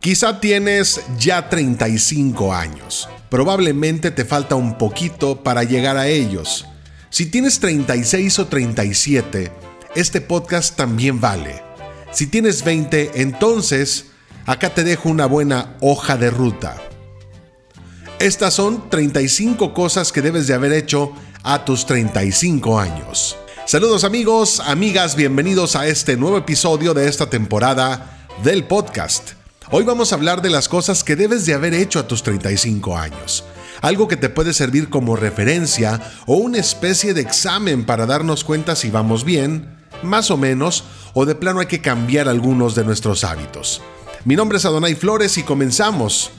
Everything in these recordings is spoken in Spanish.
Quizá tienes ya 35 años. Probablemente te falta un poquito para llegar a ellos. Si tienes 36 o 37, este podcast también vale. Si tienes 20, entonces acá te dejo una buena hoja de ruta. Estas son 35 cosas que debes de haber hecho a tus 35 años. Saludos amigos, amigas, bienvenidos a este nuevo episodio de esta temporada del podcast. Hoy vamos a hablar de las cosas que debes de haber hecho a tus 35 años. Algo que te puede servir como referencia o una especie de examen para darnos cuenta si vamos bien, más o menos, o de plano hay que cambiar algunos de nuestros hábitos. Mi nombre es Adonai Flores y comenzamos.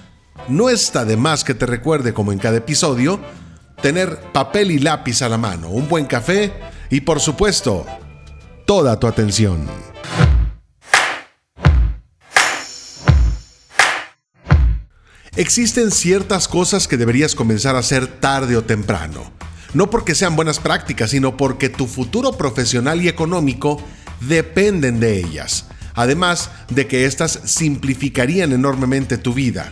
No está de más que te recuerde, como en cada episodio, tener papel y lápiz a la mano, un buen café y por supuesto, toda tu atención. Existen ciertas cosas que deberías comenzar a hacer tarde o temprano. No porque sean buenas prácticas, sino porque tu futuro profesional y económico dependen de ellas. Además de que éstas simplificarían enormemente tu vida.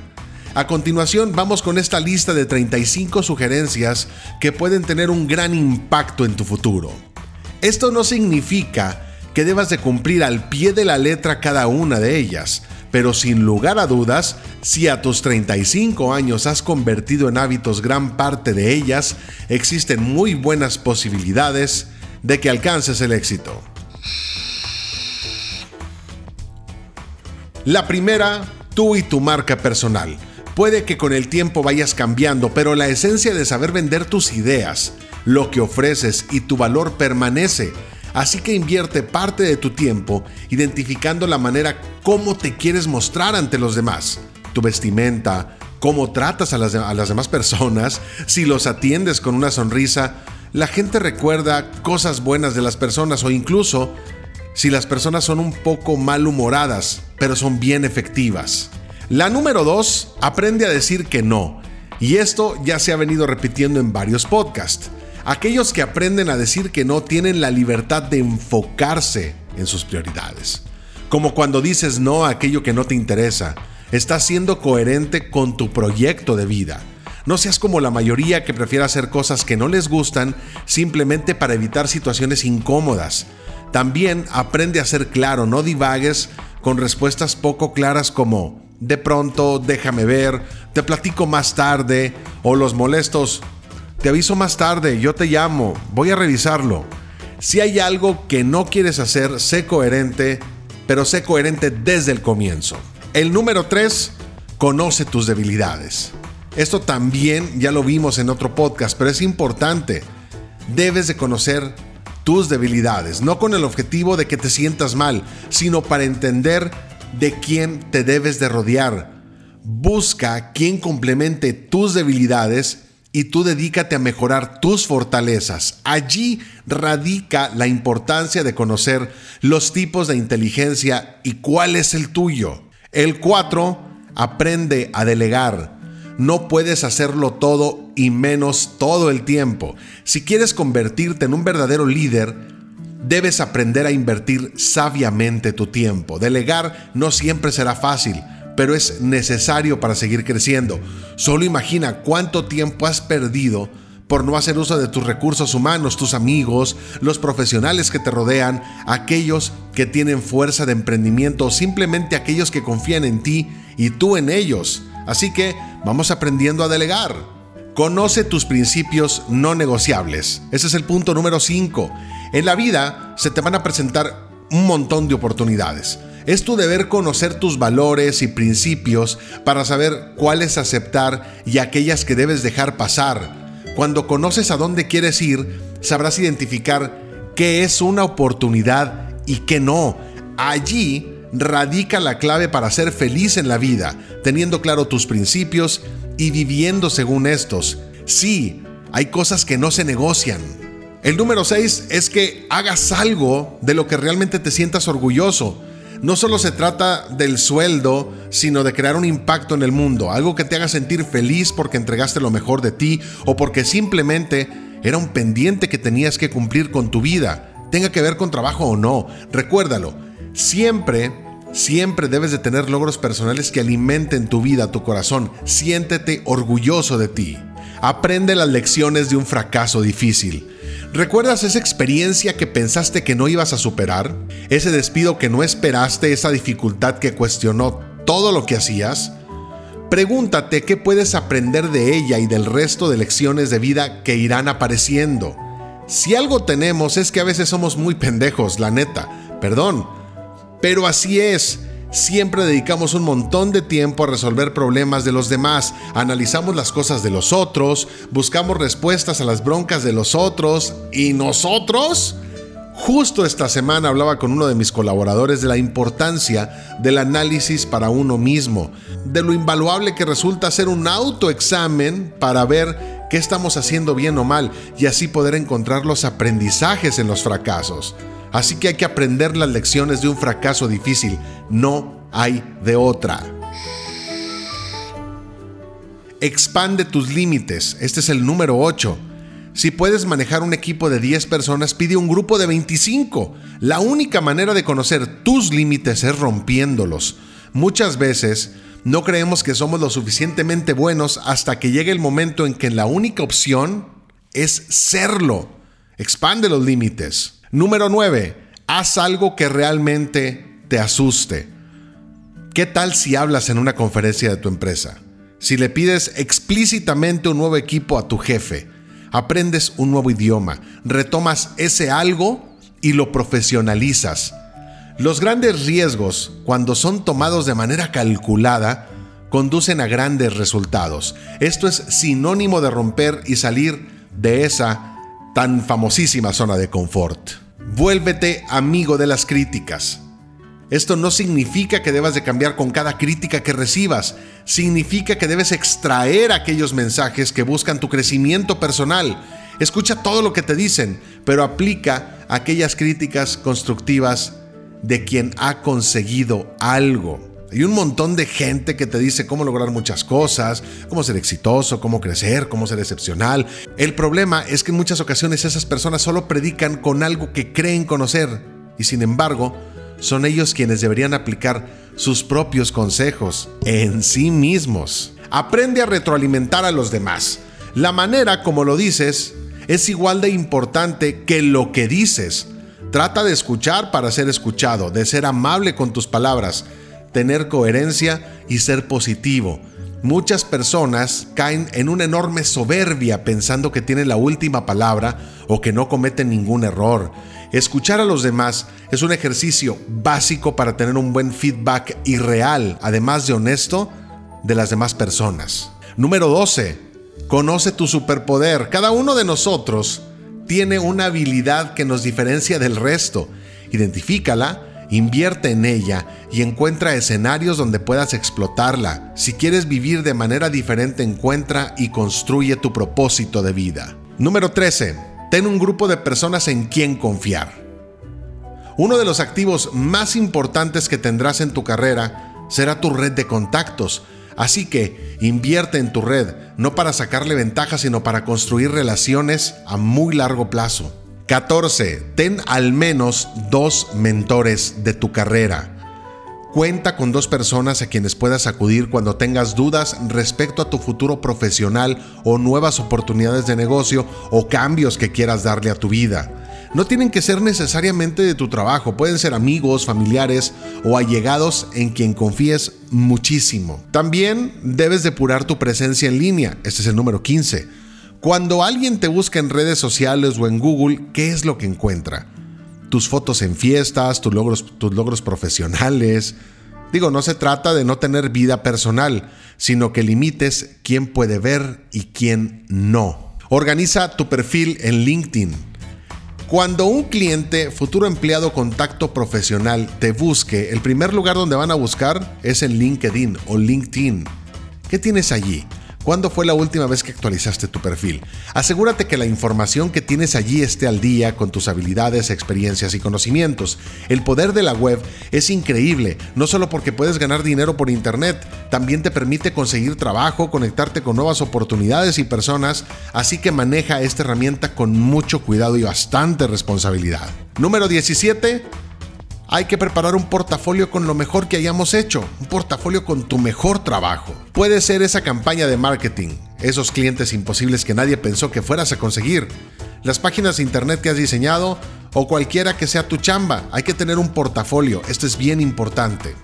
A continuación vamos con esta lista de 35 sugerencias que pueden tener un gran impacto en tu futuro. Esto no significa que debas de cumplir al pie de la letra cada una de ellas, pero sin lugar a dudas, si a tus 35 años has convertido en hábitos gran parte de ellas, existen muy buenas posibilidades de que alcances el éxito. La primera, tú y tu marca personal. Puede que con el tiempo vayas cambiando, pero la esencia de saber vender tus ideas, lo que ofreces y tu valor permanece Así que invierte parte de tu tiempo identificando la manera cómo te quieres mostrar ante los demás, tu vestimenta, cómo tratas a las, a las demás personas, si los atiendes con una sonrisa, la gente recuerda cosas buenas de las personas o incluso si las personas son un poco malhumoradas, pero son bien efectivas. La número dos, aprende a decir que no. Y esto ya se ha venido repitiendo en varios podcasts. Aquellos que aprenden a decir que no tienen la libertad de enfocarse en sus prioridades. Como cuando dices no a aquello que no te interesa. Estás siendo coherente con tu proyecto de vida. No seas como la mayoría que prefiere hacer cosas que no les gustan simplemente para evitar situaciones incómodas. También aprende a ser claro, no divagues con respuestas poco claras como de pronto, déjame ver, te platico más tarde o los molestos te aviso más tarde, yo te llamo, voy a revisarlo. Si hay algo que no quieres hacer, sé coherente, pero sé coherente desde el comienzo. El número 3, conoce tus debilidades. Esto también ya lo vimos en otro podcast, pero es importante. Debes de conocer tus debilidades, no con el objetivo de que te sientas mal, sino para entender de quién te debes de rodear. Busca quien complemente tus debilidades y tú dedícate a mejorar tus fortalezas. Allí radica la importancia de conocer los tipos de inteligencia y cuál es el tuyo. El 4. Aprende a delegar. No puedes hacerlo todo y menos todo el tiempo. Si quieres convertirte en un verdadero líder, debes aprender a invertir sabiamente tu tiempo. Delegar no siempre será fácil pero es necesario para seguir creciendo. Solo imagina cuánto tiempo has perdido por no hacer uso de tus recursos humanos, tus amigos, los profesionales que te rodean, aquellos que tienen fuerza de emprendimiento o simplemente aquellos que confían en ti y tú en ellos. Así que vamos aprendiendo a delegar. Conoce tus principios no negociables. Ese es el punto número 5. En la vida se te van a presentar un montón de oportunidades. Es tu deber conocer tus valores y principios para saber cuáles aceptar y aquellas que debes dejar pasar. Cuando conoces a dónde quieres ir, sabrás identificar qué es una oportunidad y qué no. Allí radica la clave para ser feliz en la vida, teniendo claro tus principios y viviendo según estos. Sí, hay cosas que no se negocian. El número 6 es que hagas algo de lo que realmente te sientas orgulloso no solo se trata del sueldo, sino de crear un impacto en el mundo, algo que te haga sentir feliz porque entregaste lo mejor de ti o porque simplemente era un pendiente que tenías que cumplir con tu vida, tenga que ver con trabajo o no. Recuérdalo, siempre Siempre debes de tener logros personales que alimenten tu vida, tu corazón. Siéntete orgulloso de ti. Aprende las lecciones de un fracaso difícil. ¿Recuerdas esa experiencia que pensaste que no ibas a superar? ¿Ese despido que no esperaste? ¿Esa dificultad que cuestionó todo lo que hacías? Pregúntate qué puedes aprender de ella y del resto de lecciones de vida que irán apareciendo. Si algo tenemos es que a veces somos muy pendejos, la neta. Perdón. Pero así es. Siempre dedicamos un montón de tiempo a resolver problemas de los demás, analizamos las cosas de los otros, buscamos respuestas a las broncas de los otros. Y nosotros... Justo esta semana hablaba con uno de mis colaboradores de la importancia del análisis para uno mismo, de lo invaluable que resulta hacer un autoexamen para ver qué estamos haciendo bien o mal y así poder encontrar los aprendizajes en los fracasos. Así que hay que aprender las lecciones de un fracaso difícil. No hay de otra. Expande tus límites. Este es el número 8. Si puedes manejar un equipo de 10 personas, pide un grupo de 25. La única manera de conocer tus límites es rompiéndolos. Muchas veces no creemos que somos lo suficientemente buenos hasta que llegue el momento en que la única opción es serlo. Expande los límites. Número 9. Haz algo que realmente te asuste. ¿Qué tal si hablas en una conferencia de tu empresa? Si le pides explícitamente un nuevo equipo a tu jefe, aprendes un nuevo idioma, retomas ese algo y lo profesionalizas. Los grandes riesgos, cuando son tomados de manera calculada, conducen a grandes resultados. Esto es sinónimo de romper y salir de esa tan famosísima zona de confort. Vuélvete amigo de las críticas. Esto no significa que debas de cambiar con cada crítica que recibas, significa que debes extraer aquellos mensajes que buscan tu crecimiento personal. Escucha todo lo que te dicen, pero aplica aquellas críticas constructivas de quien ha conseguido algo. Hay un montón de gente que te dice cómo lograr muchas cosas, cómo ser exitoso, cómo crecer, cómo ser excepcional. El problema es que en muchas ocasiones esas personas solo predican con algo que creen conocer y sin embargo son ellos quienes deberían aplicar sus propios consejos en sí mismos. Aprende a retroalimentar a los demás. La manera como lo dices es igual de importante que lo que dices. Trata de escuchar para ser escuchado, de ser amable con tus palabras tener coherencia y ser positivo. Muchas personas caen en una enorme soberbia pensando que tienen la última palabra o que no cometen ningún error. Escuchar a los demás es un ejercicio básico para tener un buen feedback y real, además de honesto, de las demás personas. Número 12. Conoce tu superpoder. Cada uno de nosotros tiene una habilidad que nos diferencia del resto. Identifícala Invierte en ella y encuentra escenarios donde puedas explotarla. Si quieres vivir de manera diferente, encuentra y construye tu propósito de vida. Número 13. Ten un grupo de personas en quien confiar. Uno de los activos más importantes que tendrás en tu carrera será tu red de contactos. Así que invierte en tu red, no para sacarle ventaja, sino para construir relaciones a muy largo plazo. 14. Ten al menos dos mentores de tu carrera. Cuenta con dos personas a quienes puedas acudir cuando tengas dudas respecto a tu futuro profesional o nuevas oportunidades de negocio o cambios que quieras darle a tu vida. No tienen que ser necesariamente de tu trabajo, pueden ser amigos, familiares o allegados en quien confíes muchísimo. También debes depurar tu presencia en línea, este es el número 15 cuando alguien te busca en redes sociales o en Google, ¿qué es lo que encuentra? Tus fotos en fiestas, tus logros, tus logros profesionales. Digo, no se trata de no tener vida personal, sino que limites quién puede ver y quién no. Organiza tu perfil en LinkedIn. Cuando un cliente, futuro empleado contacto profesional, te busque, el primer lugar donde van a buscar es en LinkedIn o LinkedIn. ¿Qué tienes allí? ¿Cuándo fue la última vez que actualizaste tu perfil? Asegúrate que la información que tienes allí esté al día con tus habilidades, experiencias y conocimientos. El poder de la web es increíble, no solo porque puedes ganar dinero por internet, también te permite conseguir trabajo, conectarte con nuevas oportunidades y personas, así que maneja esta herramienta con mucho cuidado y bastante responsabilidad. Número 17. Hay que preparar un portafolio con lo mejor que hayamos hecho, un portafolio con tu mejor trabajo. Puede ser esa campaña de marketing, esos clientes imposibles que nadie pensó que fueras a conseguir, las páginas de internet que has diseñado o cualquiera que sea tu chamba. Hay que tener un portafolio, esto es bien importante.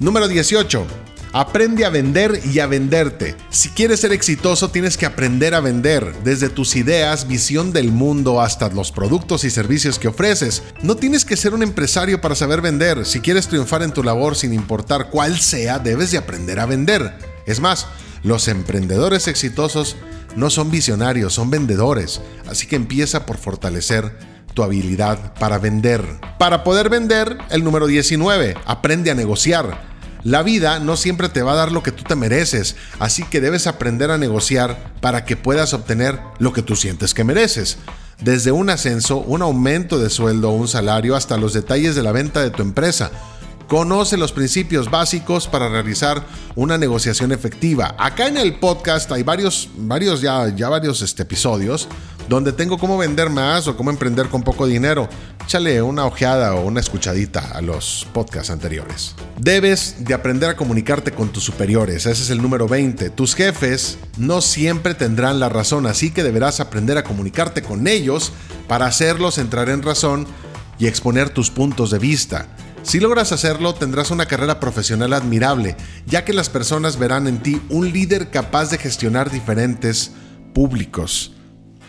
Número 18. Aprende a vender y a venderte. Si quieres ser exitoso, tienes que aprender a vender, desde tus ideas, visión del mundo, hasta los productos y servicios que ofreces. No tienes que ser un empresario para saber vender. Si quieres triunfar en tu labor, sin importar cuál sea, debes de aprender a vender. Es más, los emprendedores exitosos no son visionarios, son vendedores. Así que empieza por fortalecer tu habilidad para vender. Para poder vender, el número 19, aprende a negociar. La vida no siempre te va a dar lo que tú te mereces, así que debes aprender a negociar para que puedas obtener lo que tú sientes que mereces. Desde un ascenso, un aumento de sueldo o un salario hasta los detalles de la venta de tu empresa. Conoce los principios básicos para realizar una negociación efectiva. Acá en el podcast hay varios, varios ya, ya varios este, episodios donde tengo cómo vender más o cómo emprender con poco dinero. Échale una ojeada o una escuchadita a los podcasts anteriores. Debes de aprender a comunicarte con tus superiores, ese es el número 20. Tus jefes no siempre tendrán la razón, así que deberás aprender a comunicarte con ellos para hacerlos entrar en razón y exponer tus puntos de vista. Si logras hacerlo, tendrás una carrera profesional admirable, ya que las personas verán en ti un líder capaz de gestionar diferentes públicos.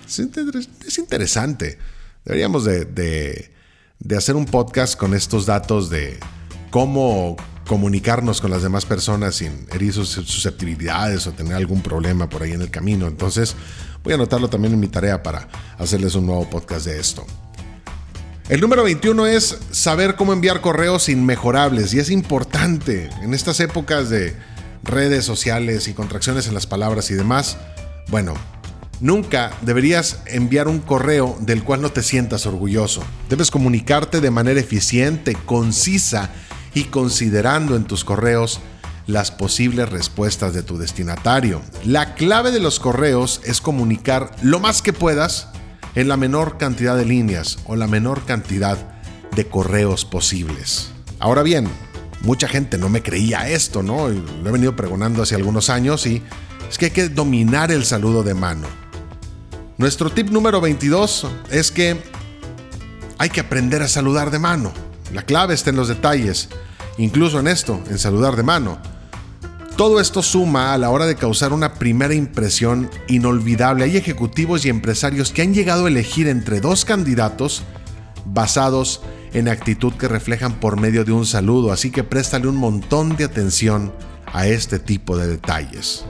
Es interesante. Deberíamos de, hacer un podcast con estos datos de cómo comunicarnos con las demás personas sin herir sus susceptibilidades o tener algún problema por ahí en el camino. Entonces voy a anotarlo también en mi tarea para hacerles un nuevo podcast de esto. El número 21 es saber cómo enviar correos inmejorables y es importante en estas épocas de redes sociales y contracciones en las palabras y demás. Bueno, Nunca deberías enviar un correo del cual no te sientas orgulloso. Debes comunicarte de manera eficiente, concisa y considerando en tus correos las posibles respuestas de tu destinatario. La clave de los correos es comunicar lo más que puedas en la menor cantidad de líneas o la menor cantidad de correos posibles. Ahora bien, mucha gente no me creía esto, ¿no? Lo he venido pregonando hace algunos años y es que hay que dominar el saludo de mano. Nuestro tip número 22 es que hay que aprender a saludar de mano. La clave está en los detalles, incluso en esto, en saludar de mano. Todo esto suma a la hora de causar una primera impresión inolvidable. Hay ejecutivos y empresarios que han llegado a elegir entre dos candidatos basados en actitud que reflejan por medio de un saludo, así que préstale un montón de atención a este tipo de detalles.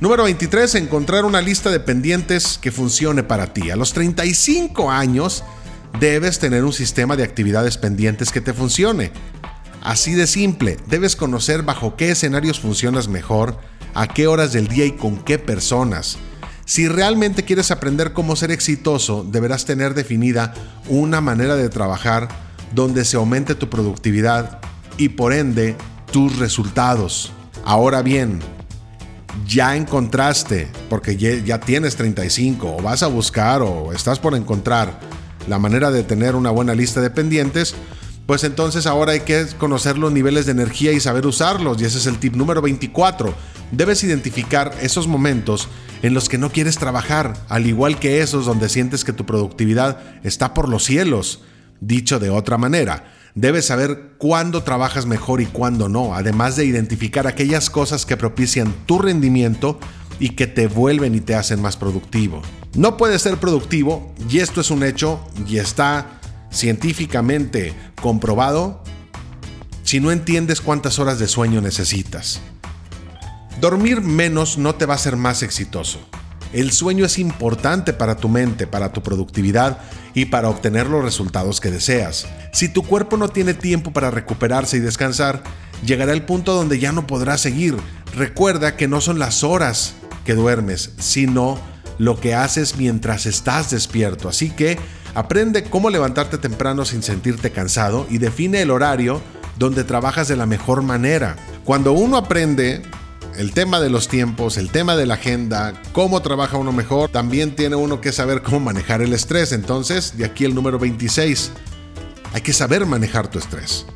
Número 23, encontrar una lista de pendientes que funcione para ti. A los 35 años debes tener un sistema de actividades pendientes que te funcione. Así de simple, debes conocer bajo qué escenarios funcionas mejor, a qué horas del día y con qué personas. Si realmente quieres aprender cómo ser exitoso, deberás tener definida una manera de trabajar donde se aumente tu productividad y por ende tus resultados. Ahora bien, ya encontraste, porque ya, tienes 35, o vas a buscar, o estás por encontrar la manera de tener una buena lista de pendientes, pues entonces ahora hay que conocer los niveles de energía y saber usarlos. Y ese es el tip número 24. Debes identificar esos momentos en los que no quieres trabajar, al igual que esos donde sientes que tu productividad está por los cielos. Dicho de otra manera, Debes saber cuándo trabajas mejor y cuándo no, además de identificar aquellas cosas que propician tu rendimiento y que te vuelven y te hacen más productivo. No puedes ser productivo, y esto es un hecho y está científicamente comprobado, si no entiendes cuántas horas de sueño necesitas. Dormir menos no te va a hacer más exitoso. El sueño es importante para tu mente, para tu productividad y para obtener los resultados que deseas. Si tu cuerpo no tiene tiempo para recuperarse y descansar, llegará el punto donde ya no podrás seguir. Recuerda que no son las horas que duermes, sino lo que haces mientras estás despierto. Así que aprende cómo levantarte temprano sin sentirte cansado y define el horario donde trabajas de la mejor manera. Cuando uno aprende el tema de los tiempos, el tema de la agenda, cómo trabaja uno mejor, también tiene uno que saber cómo manejar el estrés. Entonces, de aquí el número 26. Hay que saber manejar tu estrés.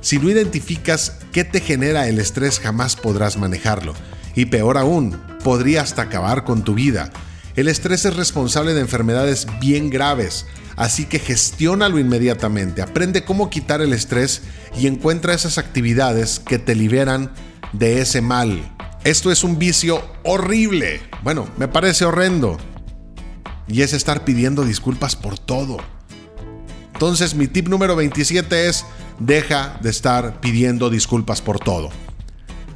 Si no identificas qué te genera el estrés, jamás podrás manejarlo. Y peor aún, podría hasta acabar con tu vida. El estrés es responsable de enfermedades bien graves, así que gestiónalo inmediatamente. Aprende cómo quitar el estrés y encuentra esas actividades que te liberan de ese mal. Esto es un vicio horrible. Bueno, me parece horrendo. Y es estar pidiendo disculpas por todo. Entonces mi tip número 27 es deja de estar pidiendo disculpas por todo.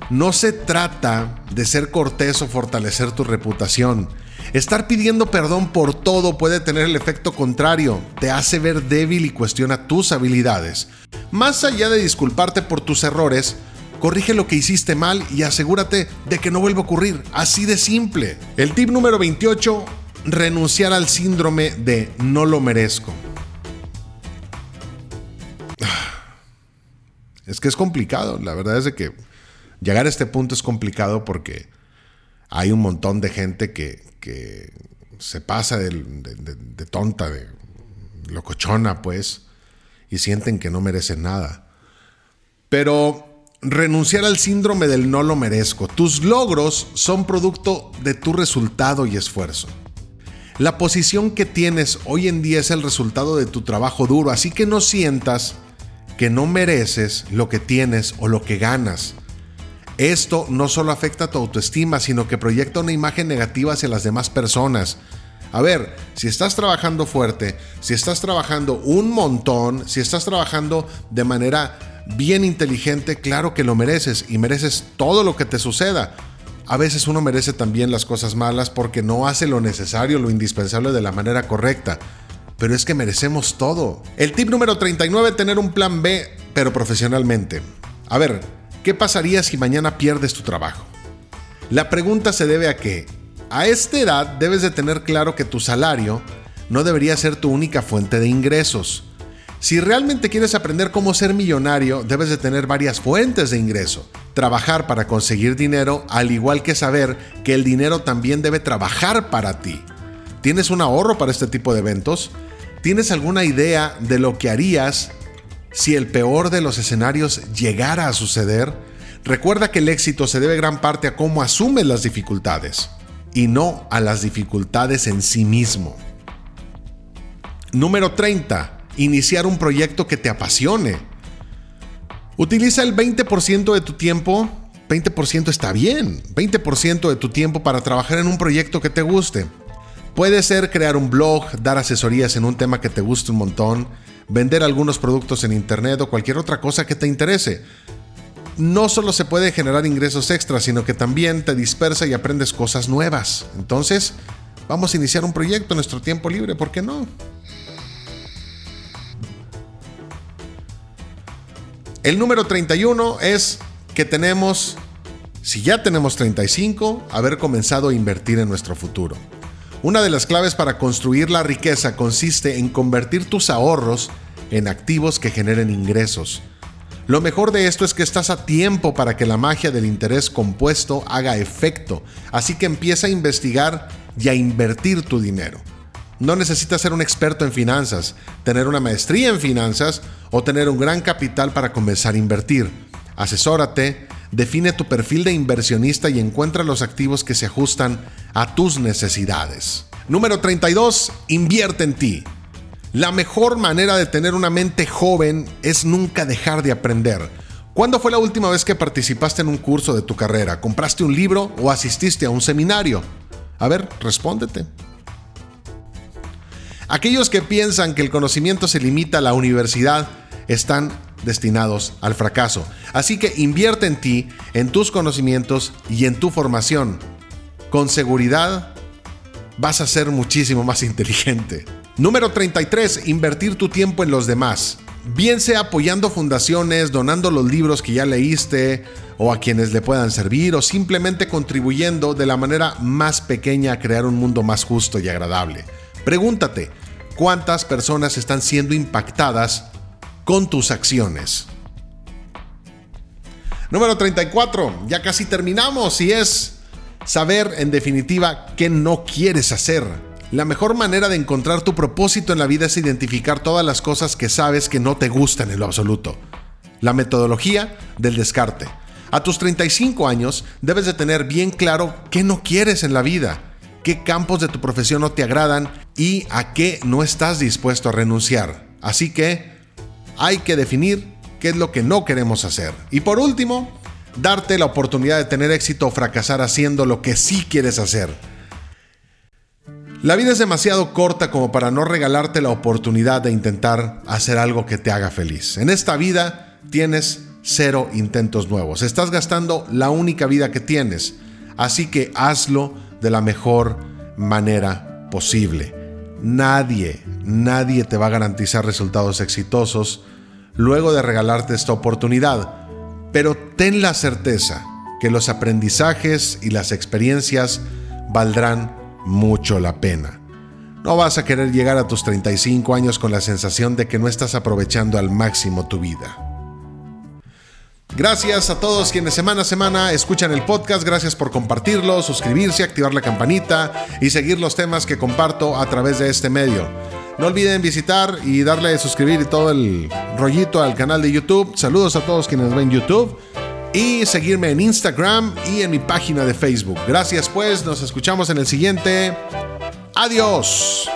No se trata de ser cortés o fortalecer tu reputación. Estar pidiendo perdón por todo puede tener el efecto contrario, te hace ver débil y cuestiona tus habilidades. Más allá de disculparte por tus errores, corrige lo que hiciste mal y asegúrate de que no vuelva a ocurrir. Así de simple. El tip número 28, renunciar al síndrome de no lo merezco. Es que es complicado, la verdad es de que llegar a este punto es complicado porque hay un montón de gente que, se pasa de, de, tonta, de locochona, pues, y sienten que no merecen nada. Pero renunciar al síndrome del no lo merezco. Tus logros son producto de tu resultado y esfuerzo. La posición que tienes hoy en día es el resultado de tu trabajo duro, así que no sientas que no mereces lo que tienes o lo que ganas. Esto no solo afecta a tu autoestima, sino que proyecta una imagen negativa hacia las demás personas. A ver, si estás trabajando fuerte, si estás trabajando un montón, si estás trabajando de manera bien inteligente, claro que lo mereces y mereces todo lo que te suceda. A veces uno merece también las cosas malas porque no hace lo necesario, lo indispensable de la manera correcta. Pero es que merecemos todo. El tip número 39, tener un plan B, pero profesionalmente. A ver, ¿Qué pasaría si mañana pierdes tu trabajo? La pregunta se debe a que, a esta edad debes de tener claro que tu salario no debería ser tu única fuente de ingresos. Si realmente quieres aprender cómo ser millonario, debes de tener varias fuentes de ingreso. Trabajar para conseguir dinero, al igual que saber que el dinero también debe trabajar para ti. ¿Tienes un ahorro para este tipo de eventos? ¿Tienes alguna idea de lo que harías si el peor de los escenarios llegara a suceder, recuerda que el éxito se debe gran parte a cómo asumes las dificultades y no a las dificultades en sí mismo. Número 30. Iniciar un proyecto que te apasione. Utiliza el 20% de tu tiempo, 20% está bien, 20% de tu tiempo para trabajar en un proyecto que te guste. Puede ser crear un blog, dar asesorías en un tema que te guste un montón, vender algunos productos en Internet o cualquier otra cosa que te interese. No solo se puede generar ingresos extras, sino que también te dispersa y aprendes cosas nuevas. Entonces, vamos a iniciar un proyecto en nuestro tiempo libre, ¿por qué no? El número 31 es que tenemos, si ya tenemos 35, haber comenzado a invertir en nuestro futuro. Una de las claves para construir la riqueza consiste en convertir tus ahorros en activos que generen ingresos. Lo mejor de esto es que estás a tiempo para que la magia del interés compuesto haga efecto, así que empieza a investigar y a invertir tu dinero. No necesitas ser un experto en finanzas, tener una maestría en finanzas o tener un gran capital para comenzar a invertir. Asesórate, define tu perfil de inversionista y encuentra los activos que se ajustan a tus necesidades. Número 32. Invierte en ti. La mejor manera de tener una mente joven es nunca dejar de aprender. ¿Cuándo fue la última vez que participaste en un curso de tu carrera? ¿Compraste un libro o asististe a un seminario? A ver, respóndete. Aquellos que piensan que el conocimiento se limita a la universidad están destinados al fracaso. Así que invierte en ti, en tus conocimientos y en tu formación. Con seguridad vas a ser muchísimo más inteligente. Número 33. Invertir tu tiempo en los demás. Bien sea apoyando fundaciones, donando los libros que ya leíste o a quienes le puedan servir o simplemente contribuyendo de la manera más pequeña a crear un mundo más justo y agradable. Pregúntate, ¿cuántas personas están siendo impactadas con tus acciones. Número 34, ya casi terminamos y es saber en definitiva qué no quieres hacer. La mejor manera de encontrar tu propósito en la vida es identificar todas las cosas que sabes que no te gustan en lo absoluto. La metodología del descarte. A tus 35 años debes de tener bien claro qué no quieres en la vida, qué campos de tu profesión no te agradan y a qué no estás dispuesto a renunciar. Así que hay que definir qué es lo que no queremos hacer. Y por último, darte la oportunidad de tener éxito o fracasar haciendo lo que sí quieres hacer. La vida es demasiado corta como para no regalarte la oportunidad de intentar hacer algo que te haga feliz. En esta vida tienes cero intentos nuevos. Estás gastando la única vida que tienes. Así que hazlo de la mejor manera posible. Nadie, nadie te va a garantizar resultados exitosos luego de regalarte esta oportunidad. Pero ten la certeza que los aprendizajes y las experiencias valdrán mucho la pena. No vas a querer llegar a tus 35 años con la sensación de que no estás aprovechando al máximo tu vida. Gracias a todos quienes semana a semana escuchan el podcast, gracias por compartirlo, suscribirse, activar la campanita y seguir los temas que comparto a través de este medio. No olviden visitar y darle a suscribir y todo el rollito al canal de YouTube. Saludos a todos quienes ven YouTube y seguirme en Instagram y en mi página de Facebook. Gracias pues, nos escuchamos en el siguiente. Adiós.